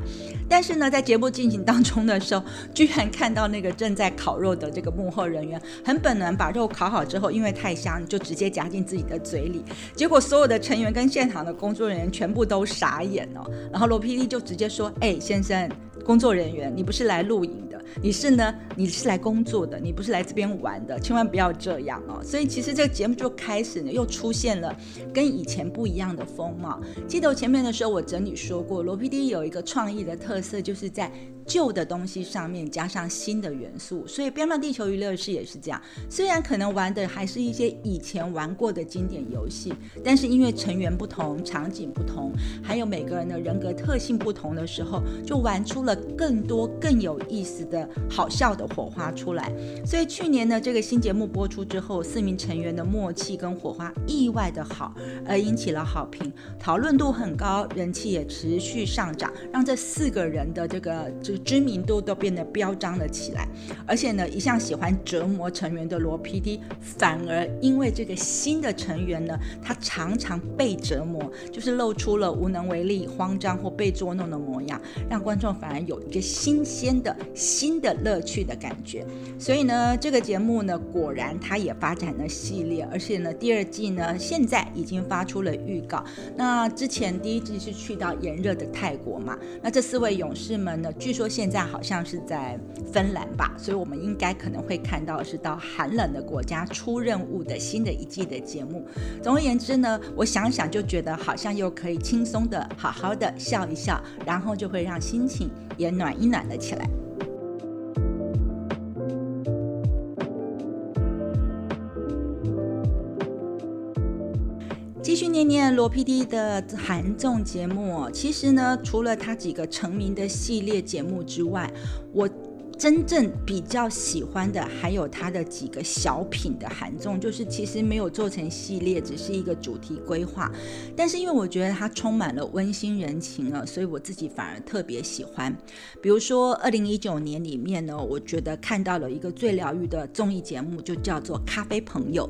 但是呢，在节目进行当中的时候，居然看到那个正在烤肉的这个幕后人员很本。能把肉烤好之后，因为太香，就直接夹进自己的嘴里。结果所有的成员跟现场的工作人员全部都傻眼了。然后罗 PD 就直接说：“哎，先生，工作人员，你不是来录影的，你是呢，你是来工作的，你不是来这边玩的，千万不要这样哦。”所以其实这个节目就开始呢，又出现了跟以前不一样的风貌。记得前面的时候，我整理说过，罗 PD 有一个创意的特色，就是在。旧的东西上面加上新的元素，所以《边疆地球娱乐室》也是这样。虽然可能玩的还是一些以前玩过的经典游戏，但是因为成员不同、场景不同，还有每个人的人格特性不同的时候，就玩出了更多更有意思的好笑的火花出来。所以去年呢，这个新节目播出之后，四名成员的默契跟火花意外的好，而引起了好评，讨论度很高，人气也持续上涨，让这四个人的这个这个知名度都变得飙涨了起来。而且呢，一向喜欢折磨成员的罗 PD，反而因为这个新的成员呢，他常常被折磨，就是露出了无能为力、慌张或被捉弄的模样，让观众反而有一个新鲜的新的乐趣的感觉。所以呢，这个节目呢，果然它也发展了系列，而且呢，第二季呢，现在已经发出了预告。那之前第一季是去到炎热的泰国嘛？那这四位勇士们呢，据说现在好像是在芬兰吧？所以我们应该可能会看到是到寒冷的国家出任务的新的一季的节目。总而言之呢，我想想就觉得好像又可以轻松的好好的笑一笑，然后就会让心情也暖一暖了起来。念念罗 PD 的韩综节目，其实呢，除了他几个成名的系列节目之外，我。真正比较喜欢的还有他的几个小品的韩综，就是其实没有做成系列，只是一个主题规划。但是因为我觉得它充满了温馨人情了，所以我自己反而特别喜欢。比如说二零一九年里面呢，我觉得看到了一个最疗愈的综艺节目，就叫做《咖啡朋友》。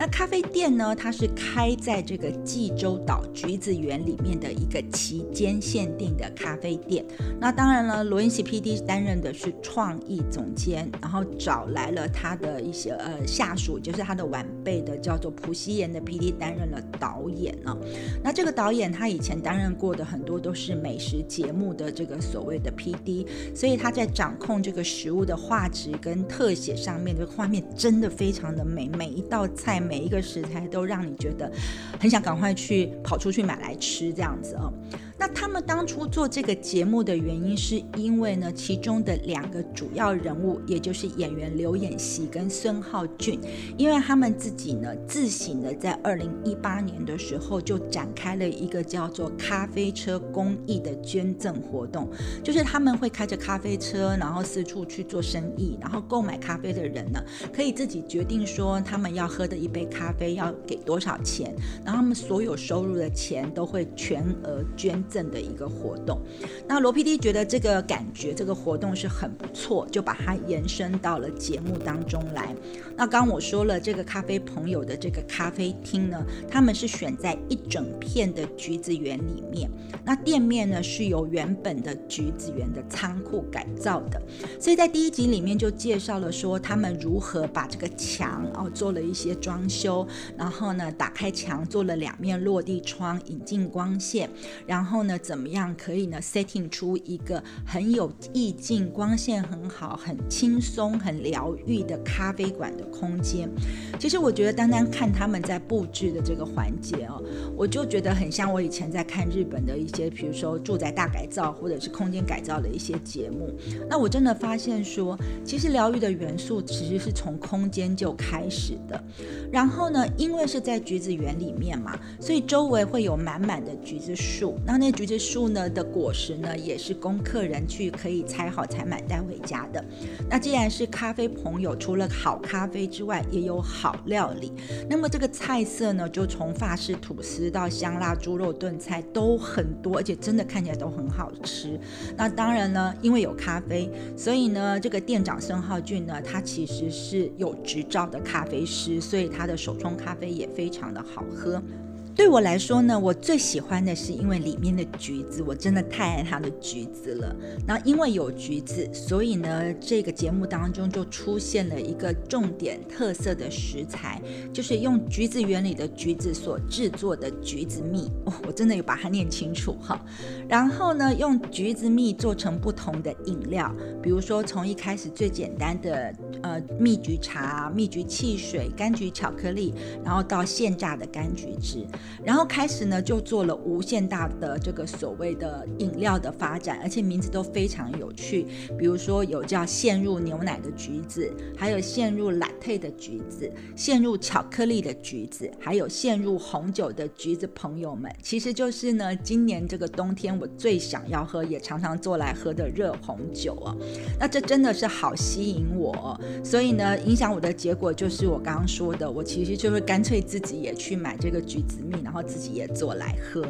那咖啡店呢，它是开在这个济州岛橘子园里面的一个期间限定的咖啡店。那当然了，罗英喜 PD 担任的是创。创意总监，然后找来了他的一些呃下属，就是他的晚辈的，叫做蒲西言的 PD 担任了导演啊。那这个导演他以前担任过的很多都是美食节目的这个所谓的 PD，所以他在掌控这个食物的画质跟特写上面的画面真的非常的美，每一道菜每一个食材都让你觉得很想赶快去跑出去买来吃这样子啊。那他们当初做这个节目的原因，是因为呢，其中的两个主要人物，也就是演员刘演熙跟孙浩俊，因为他们自己呢，自行的在二零一八年的时候就展开了一个叫做咖啡车公益的捐赠活动，就是他们会开着咖啡车，然后四处去做生意，然后购买咖啡的人呢，可以自己决定说他们要喝的一杯咖啡要给多少钱，然后他们所有收入的钱都会全额捐。赠的一个活动，那罗 PD 觉得这个感觉，这个活动是很不错，就把它延伸到了节目当中来。那刚我说了，这个咖啡朋友的这个咖啡厅呢，他们是选在一整片的橘子园里面，那店面呢是由原本的橘子园的仓库改造的，所以在第一集里面就介绍了说他们如何把这个墙哦做了一些装修，然后呢打开墙做了两面落地窗，引进光线，然后。后呢，怎么样可以呢？setting 出一个很有意境、光线很好、很轻松、很疗愈的咖啡馆的空间。其实我觉得，单单看他们在布置的这个环节哦，我就觉得很像我以前在看日本的一些，比如说住宅大改造或者是空间改造的一些节目。那我真的发现说，其实疗愈的元素其实是从空间就开始的。然后呢，因为是在橘子园里面嘛，所以周围会有满满的橘子树。那那橘子树呢的果实呢，也是供客人去可以采好采满带回家的。那既然是咖啡朋友，除了好咖啡之外，也有好料理。那么这个菜色呢，就从法式吐司到香辣猪肉炖菜都很多，而且真的看起来都很好吃。那当然呢，因为有咖啡，所以呢，这个店长孙浩俊呢，他其实是有执照的咖啡师，所以他的手冲咖啡也非常的好喝。对我来说呢，我最喜欢的是因为里面的橘子，我真的太爱它的橘子了。那因为有橘子，所以呢，这个节目当中就出现了一个重点特色的食材，就是用橘子园里的橘子所制作的橘子蜜。哦，我真的有把它念清楚哈。然后呢，用橘子蜜做成不同的饮料，比如说从一开始最简单的呃蜜橘茶、蜜橘汽水、柑橘巧克力，然后到现榨的柑橘汁。然后开始呢就做了无限大的这个所谓的饮料的发展，而且名字都非常有趣，比如说有叫陷入牛奶的橘子，还有陷入 latte 的橘子，陷入巧克力的橘子，还有陷入红酒的橘子。朋友们，其实就是呢，今年这个冬天我最想要喝，也常常做来喝的热红酒啊。那这真的是好吸引我，所以呢，影响我的结果就是我刚刚说的，我其实就是干脆自己也去买这个橘子然后自己也做来喝。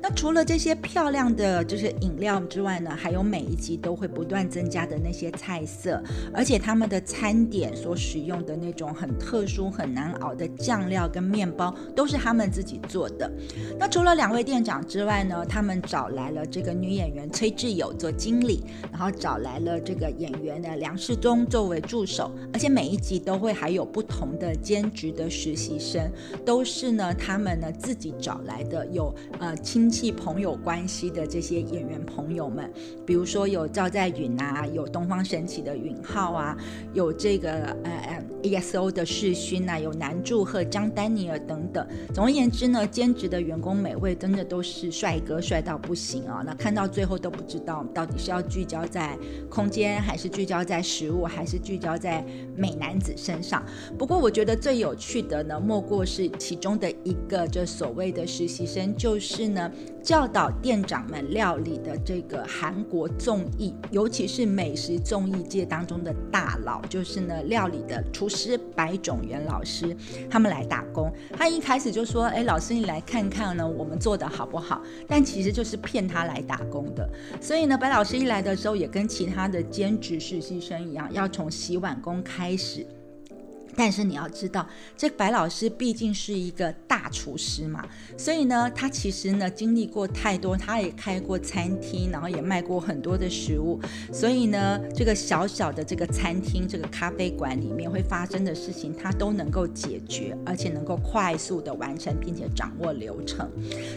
那除了这些漂亮的就是饮料之外呢，还有每一集都会不断增加的那些菜色，而且他们的餐点所使用的那种很特殊、很难熬的酱料跟面包，都是他们自己做的。那除了两位店长之外呢，他们找来了这个女演员崔智友做经理，然后找来了这个演员的梁世忠作为助手，而且每一集都会还有不同的兼职的实习生，都是呢他们呢自己找来的，有呃亲。戚朋友关系的这些演员朋友们，比如说有赵在允啊，有东方神起的允浩啊，有这个呃 EXO 的世勋呐，有南柱和张丹尼尔等等。总而言之呢，兼职的员工每位真的都是帅哥，帅到不行啊！那看到最后都不知道到底是要聚焦在空间，还是聚焦在食物，还是聚焦在美男子身上。不过我觉得最有趣的呢，莫过是其中的一个，就所谓的实习生，就是呢。教导店长们料理的这个韩国综艺，尤其是美食综艺界当中的大佬，就是呢料理的厨师白种元老师，他们来打工。他一开始就说：“哎，老师，你来看看呢，我们做的好不好？”但其实就是骗他来打工的。所以呢，白老师一来的时候，也跟其他的兼职实习生一样，要从洗碗工开始。但是你要知道，这白老师毕竟是一个大厨师嘛，所以呢，他其实呢经历过太多，他也开过餐厅，然后也卖过很多的食物，所以呢，这个小小的这个餐厅、这个咖啡馆里面会发生的事情，他都能够解决，而且能够快速的完成，并且掌握流程。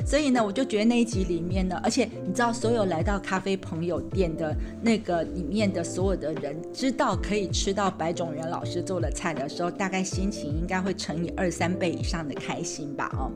所以呢，我就觉得那一集里面呢，而且你知道，所有来到咖啡朋友店的那个里面的所有的人，知道可以吃到白种元老师做的菜的时候。大概心情应该会乘以二三倍以上的开心吧，哦，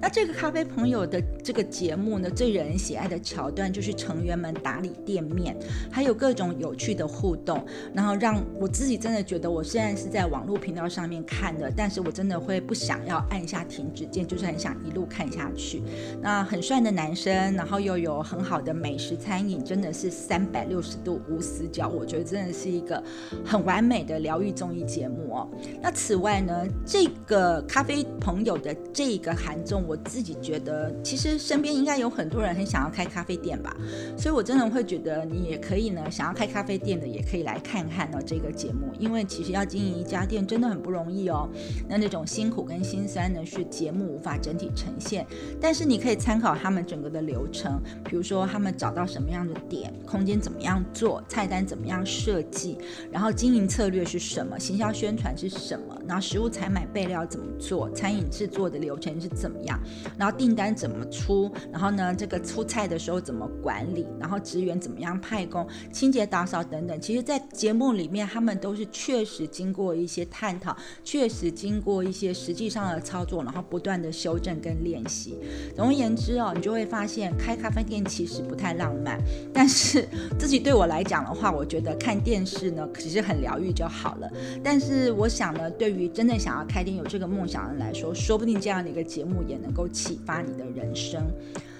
那这个咖啡朋友的这个节目呢，最惹人喜爱的桥段就是成员们打理店面，还有各种有趣的互动，然后让我自己真的觉得，我虽然是在网络频道上面看的，但是我真的会不想要按下停止键，就是很想一路看下去。那很帅的男生，然后又有很好的美食餐饮，真的是三百六十度无死角，我觉得真的是一个很完美的疗愈综艺节目哦。那此外呢，这个咖啡朋友的这个韩综，我自己觉得，其实身边应该有很多人很想要开咖啡店吧，所以我真的会觉得你也可以呢，想要开咖啡店的也可以来看看呢这个节目，因为其实要经营一家店真的很不容易哦。那那种辛苦跟辛酸呢，是节目无法整体呈现，但是你可以参考他们整个的流程，比如说他们找到什么样的点，空间怎么样做，菜单怎么样设计，然后经营策略是什么，行销宣传是。什么？什么然后食物采买备料怎么做？餐饮制作的流程是怎么样？然后订单怎么出？然后呢，这个出菜的时候怎么管理？然后职员怎么样派工？清洁打扫等等。其实，在节目里面，他们都是确实经过一些探讨，确实经过一些实际上的操作，然后不断的修正跟练习。总而言之哦，你就会发现开咖啡店其实不太浪漫，但是自己对我来讲的话，我觉得看电视呢，其实很疗愈就好了。但是我想。呢，对于真正想要开店、有这个梦想的人来说，说不定这样的一个节目也能够启发你的人生。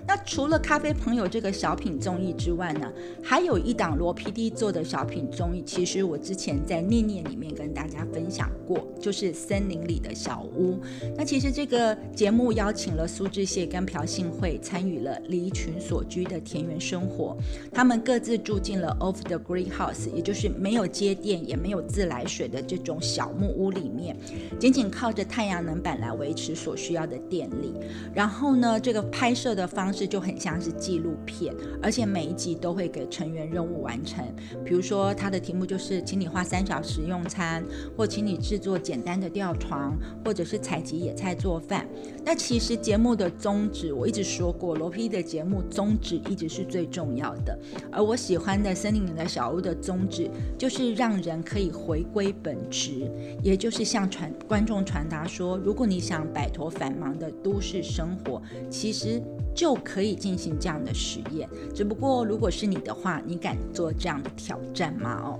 那除了咖啡朋友这个小品综艺之外呢，还有一档罗 PD 做的小品综艺，其实我之前在念念里面跟大家分享过，就是森林里的小屋。那其实这个节目邀请了苏志燮跟朴信惠参与了离群所居的田园生活，他们各自住进了 Off the Greenhouse，也就是没有接电也没有自来水的这种小木屋里面，仅仅靠着太阳能板来维持所需要的电力。然后呢，这个拍摄的方。式就很像是纪录片，而且每一集都会给成员任务完成。比如说，它的题目就是请你花三小时用餐，或请你制作简单的吊床，或者是采集野菜做饭。那其实节目的宗旨，我一直说过，罗 P 的节目宗旨一直是最重要的。而我喜欢的森林里的小屋的宗旨，就是让人可以回归本质，也就是向传观众传达说，如果你想摆脱繁忙的都市生活，其实就可以进行这样的实验。只不过，如果是你的话，你敢做这样的挑战吗？哦。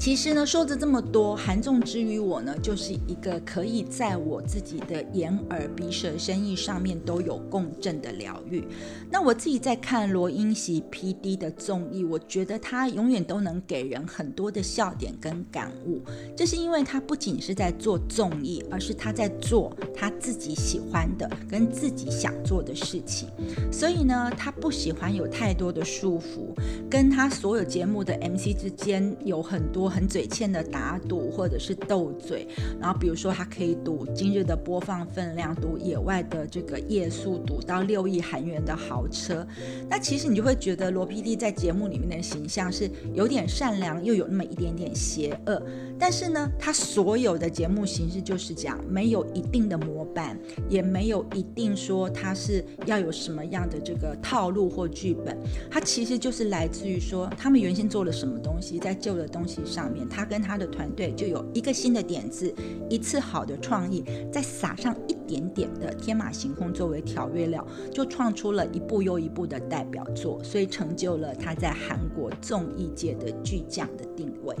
其实呢，说着这么多，韩仲之于我呢，就是一个可以在我自己的眼耳鼻舌身意上面都有共振的疗愈。那我自己在看罗英喜 P.D 的综艺，我觉得他永远都能给人很多的笑点跟感悟。这是因为他不仅是在做综艺，而是他在做他自己喜欢的跟自己想做的事情。所以呢，他不喜欢有太多的束缚，跟他所有节目的 MC 之间有很多。很嘴欠的打赌或者是斗嘴，然后比如说他可以赌今日的播放分量，赌野外的这个夜宿，赌到六亿韩元的豪车。那其实你就会觉得罗 PD 在节目里面的形象是有点善良，又有那么一点点邪恶。但是呢，他所有的节目形式就是讲，没有一定的模板，也没有一定说他是要有什么样的这个套路或剧本。他其实就是来自于说他们原先做了什么东西，在旧的东西上。上面，他跟他的团队就有一个新的点子，一次好的创意，再撒上一点点的天马行空作为调味料，就创出了一部又一部的代表作，所以成就了他在韩国综艺界的巨匠的定位。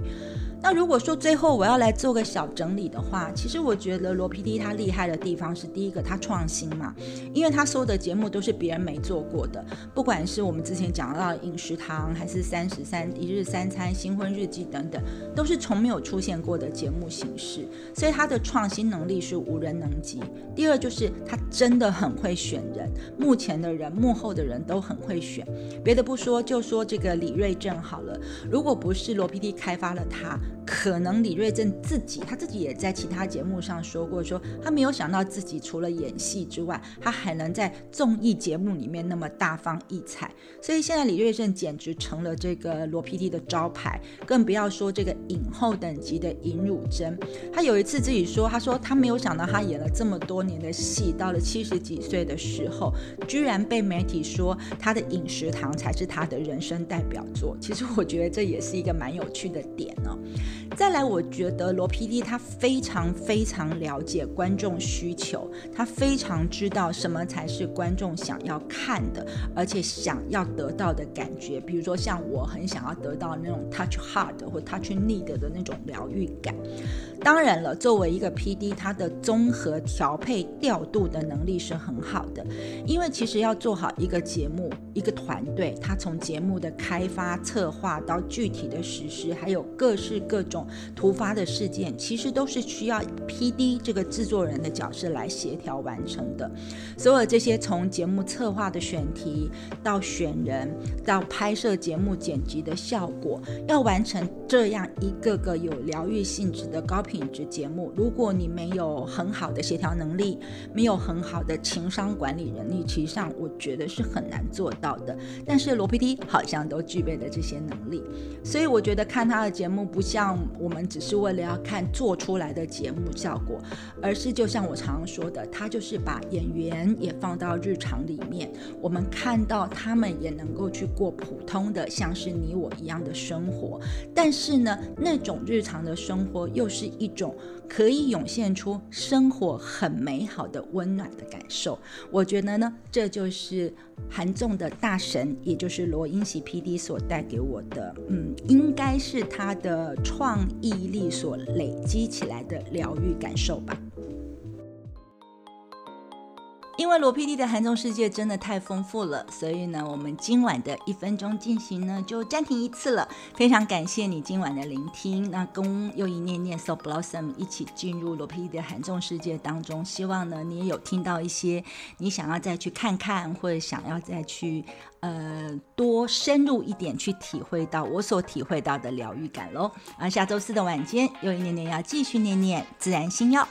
那如果说最后我要来做个小整理的话，其实我觉得罗 PD 他厉害的地方是第一个，他创新嘛，因为他所有的节目都是别人没做过的，不管是我们之前讲到饮食堂，还是三十三一日三餐、新婚日记等等，都是从没有出现过的节目形式，所以他的创新能力是无人能及。第二就是他真的很会选人，目前的。人幕后的人都很会选，别的。不说，就说这个李瑞正好了，如果不是罗 PD 开发了他。可能李瑞镇自己，他自己也在其他节目上说过，说他没有想到自己除了演戏之外，他还能在综艺节目里面那么大放异彩。所以现在李瑞镇简直成了这个罗 PD 的招牌，更不要说这个影后等级的尹汝贞。他有一次自己说，他说他没有想到他演了这么多年的戏，到了七十几岁的时候，居然被媒体说他的《饮食堂》才是他的人生代表作。其实我觉得这也是一个蛮有趣的点呢。再来，我觉得罗 PD 他非常非常了解观众需求，他非常知道什么才是观众想要看的，而且想要得到的感觉。比如说，像我很想要得到那种 touch hard 或 touch need 的那种疗愈感。当然了，作为一个 PD，他的综合调配调度的能力是很好的。因为其实要做好一个节目，一个团队，他从节目的开发策划到具体的实施，还有各式各种突发的事件，其实都是需要 PD 这个制作人的角色来协调完成的。所有这些从节目策划的选题到选人，到拍摄节目剪辑的效果，要完成这样一个个有疗愈性质的高。品质节目，如果你没有很好的协调能力力，没有很好的情商管理能力，其实上我觉得是很难做到的。但是罗 PD 好像都具备了这些能力，所以我觉得看他的节目不像我们只是为了要看做出来的节目效果，而是就像我常常说的，他就是把演员也放到日常里面，我们看到他们也能够去过普通的像是你我一样的生活，但是呢，那种日常的生活又是。一种可以涌现出生活很美好的温暖的感受，我觉得呢，这就是韩综的大神，也就是罗英喜 PD 所带给我的，嗯，应该是他的创意力所累积起来的疗愈感受吧。因为罗 PD 的韩综世界真的太丰富了，所以呢，我们今晚的一分钟进行呢就暂停一次了。非常感谢你今晚的聆听，那跟又一念念 So Blossom 一起进入罗 PD 的韩综世界当中。希望呢你也有听到一些你想要再去看看，或者想要再去呃多深入一点去体会到我所体会到的疗愈感喽。啊，下周四的晚间又一念念要继续念念自然星耀。